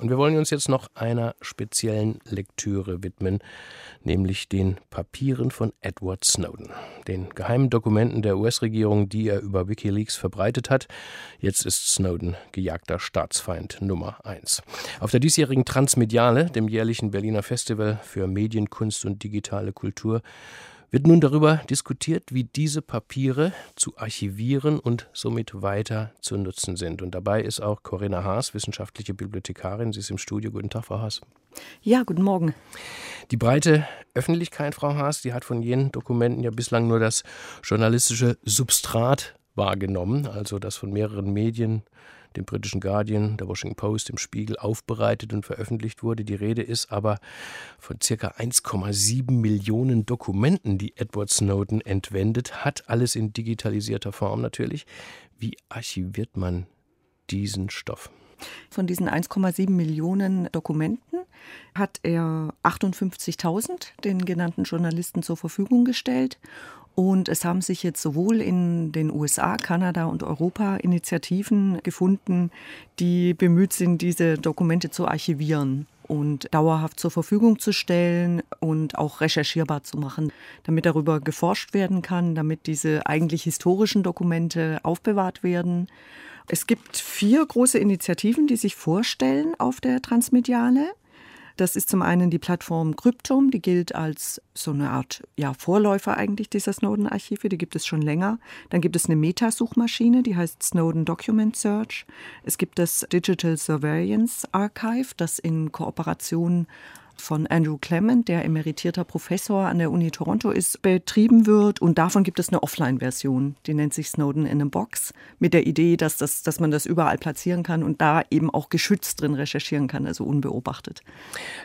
Und wir wollen uns jetzt noch einer speziellen Lektüre widmen, nämlich den Papieren von Edward Snowden, den geheimen Dokumenten der US-Regierung, die er über Wikileaks verbreitet hat. Jetzt ist Snowden gejagter Staatsfeind Nummer eins. Auf der diesjährigen Transmediale, dem jährlichen Berliner Festival für Medien, Kunst und digitale Kultur, wird nun darüber diskutiert, wie diese Papiere zu archivieren und somit weiter zu nutzen sind. Und dabei ist auch Corinna Haas, wissenschaftliche Bibliothekarin. Sie ist im Studio. Guten Tag, Frau Haas. Ja, guten Morgen. Die breite Öffentlichkeit, Frau Haas, die hat von jenen Dokumenten ja bislang nur das journalistische Substrat wahrgenommen, also das von mehreren Medien dem britischen Guardian, der Washington Post, dem Spiegel aufbereitet und veröffentlicht wurde. Die Rede ist aber von circa 1,7 Millionen Dokumenten, die Edward Snowden entwendet hat. Alles in digitalisierter Form natürlich. Wie archiviert man diesen Stoff? Von diesen 1,7 Millionen Dokumenten hat er 58.000 den genannten Journalisten zur Verfügung gestellt. Und es haben sich jetzt sowohl in den USA, Kanada und Europa Initiativen gefunden, die bemüht sind, diese Dokumente zu archivieren und dauerhaft zur Verfügung zu stellen und auch recherchierbar zu machen, damit darüber geforscht werden kann, damit diese eigentlich historischen Dokumente aufbewahrt werden. Es gibt vier große Initiativen, die sich vorstellen auf der Transmediale. Das ist zum einen die Plattform Kryptom, die gilt als so eine Art ja, Vorläufer eigentlich dieser Snowden-Archive, die gibt es schon länger. Dann gibt es eine Metasuchmaschine, die heißt Snowden Document Search. Es gibt das Digital Surveillance Archive, das in Kooperation von Andrew Clement, der emeritierter Professor an der Uni Toronto ist, betrieben wird. Und davon gibt es eine Offline-Version, die nennt sich Snowden in a Box, mit der Idee, dass, das, dass man das überall platzieren kann und da eben auch geschützt drin recherchieren kann, also unbeobachtet.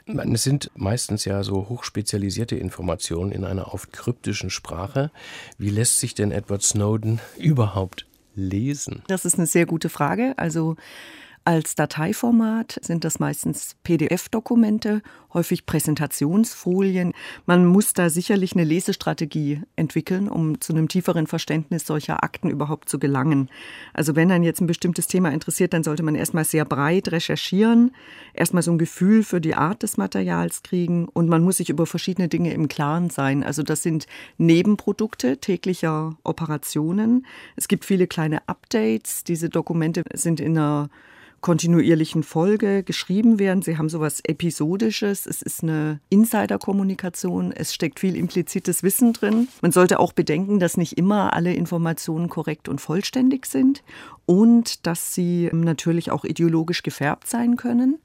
Es sind meistens ja so hochspezialisierte Informationen in einer oft kryptischen Sprache. Wie lässt sich denn Edward Snowden überhaupt lesen? Das ist eine sehr gute Frage. Also als Dateiformat sind das meistens PDF-Dokumente, häufig Präsentationsfolien. Man muss da sicherlich eine Lesestrategie entwickeln, um zu einem tieferen Verständnis solcher Akten überhaupt zu gelangen. Also wenn dann jetzt ein bestimmtes Thema interessiert, dann sollte man erstmal sehr breit recherchieren, erstmal so ein Gefühl für die Art des Materials kriegen und man muss sich über verschiedene Dinge im Klaren sein. Also das sind Nebenprodukte täglicher Operationen. Es gibt viele kleine Updates. Diese Dokumente sind in einer kontinuierlichen Folge geschrieben werden. Sie haben sowas Episodisches. Es ist eine Insider-Kommunikation. Es steckt viel implizites Wissen drin. Man sollte auch bedenken, dass nicht immer alle Informationen korrekt und vollständig sind und dass sie natürlich auch ideologisch gefärbt sein können.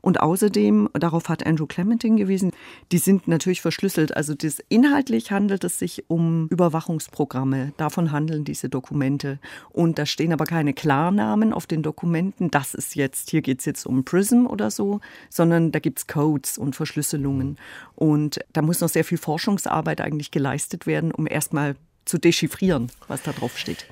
Und außerdem, darauf hat Andrew Clement hingewiesen, die sind natürlich verschlüsselt. Also das, inhaltlich handelt es sich um Überwachungsprogramme. Davon handeln diese Dokumente. Und da stehen aber keine Klarnamen auf den Dokumenten. Das ist jetzt, hier geht es jetzt um Prism oder so, sondern da gibt es Codes und Verschlüsselungen. Und da muss noch sehr viel Forschungsarbeit eigentlich geleistet werden, um erstmal zu dechiffrieren, was da drauf steht.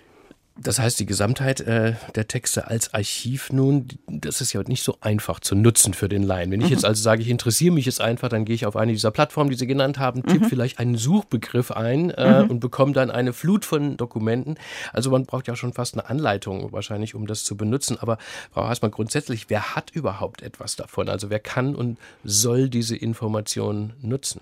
Das heißt, die Gesamtheit äh, der Texte als Archiv nun, das ist ja nicht so einfach zu nutzen für den Laien. Wenn ich mhm. jetzt also sage, ich interessiere mich jetzt einfach, dann gehe ich auf eine dieser Plattformen, die Sie genannt haben, tippe mhm. vielleicht einen Suchbegriff ein äh, mhm. und bekomme dann eine Flut von Dokumenten. Also man braucht ja schon fast eine Anleitung wahrscheinlich, um das zu benutzen. Aber Frau Haßmann, grundsätzlich, wer hat überhaupt etwas davon? Also wer kann und soll diese Informationen nutzen?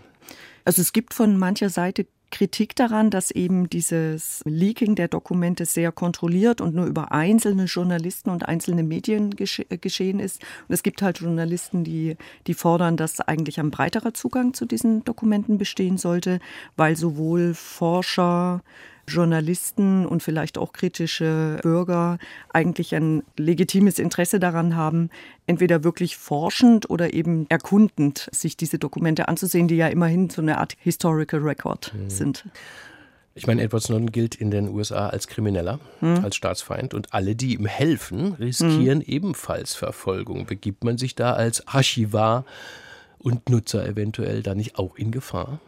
Also es gibt von mancher Seite Kritik daran, dass eben dieses Leaking der Dokumente sehr kontrolliert und nur über einzelne Journalisten und einzelne Medien gesche geschehen ist. Und es gibt halt Journalisten, die, die fordern, dass eigentlich ein breiterer Zugang zu diesen Dokumenten bestehen sollte, weil sowohl Forscher, Journalisten und vielleicht auch kritische Bürger eigentlich ein legitimes Interesse daran haben, entweder wirklich forschend oder eben erkundend sich diese Dokumente anzusehen, die ja immerhin so eine Art Historical Record mhm. sind. Ich meine, Edward Snowden gilt in den USA als Krimineller, hm. als Staatsfeind und alle, die ihm helfen, riskieren hm. ebenfalls Verfolgung. Begibt man sich da als Archivar und Nutzer eventuell da nicht auch in Gefahr?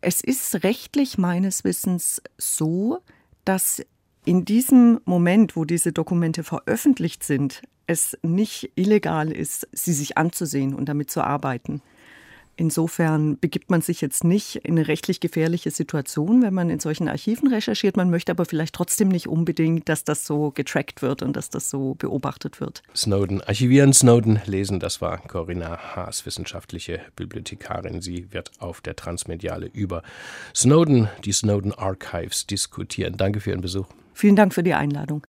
Es ist rechtlich meines Wissens so, dass in diesem Moment, wo diese Dokumente veröffentlicht sind, es nicht illegal ist, sie sich anzusehen und damit zu arbeiten. Insofern begibt man sich jetzt nicht in eine rechtlich gefährliche Situation, wenn man in solchen Archiven recherchiert. Man möchte aber vielleicht trotzdem nicht unbedingt, dass das so getrackt wird und dass das so beobachtet wird. Snowden archivieren, Snowden lesen, das war Corinna Haas, wissenschaftliche Bibliothekarin. Sie wird auf der Transmediale über Snowden, die Snowden Archives diskutieren. Danke für Ihren Besuch. Vielen Dank für die Einladung.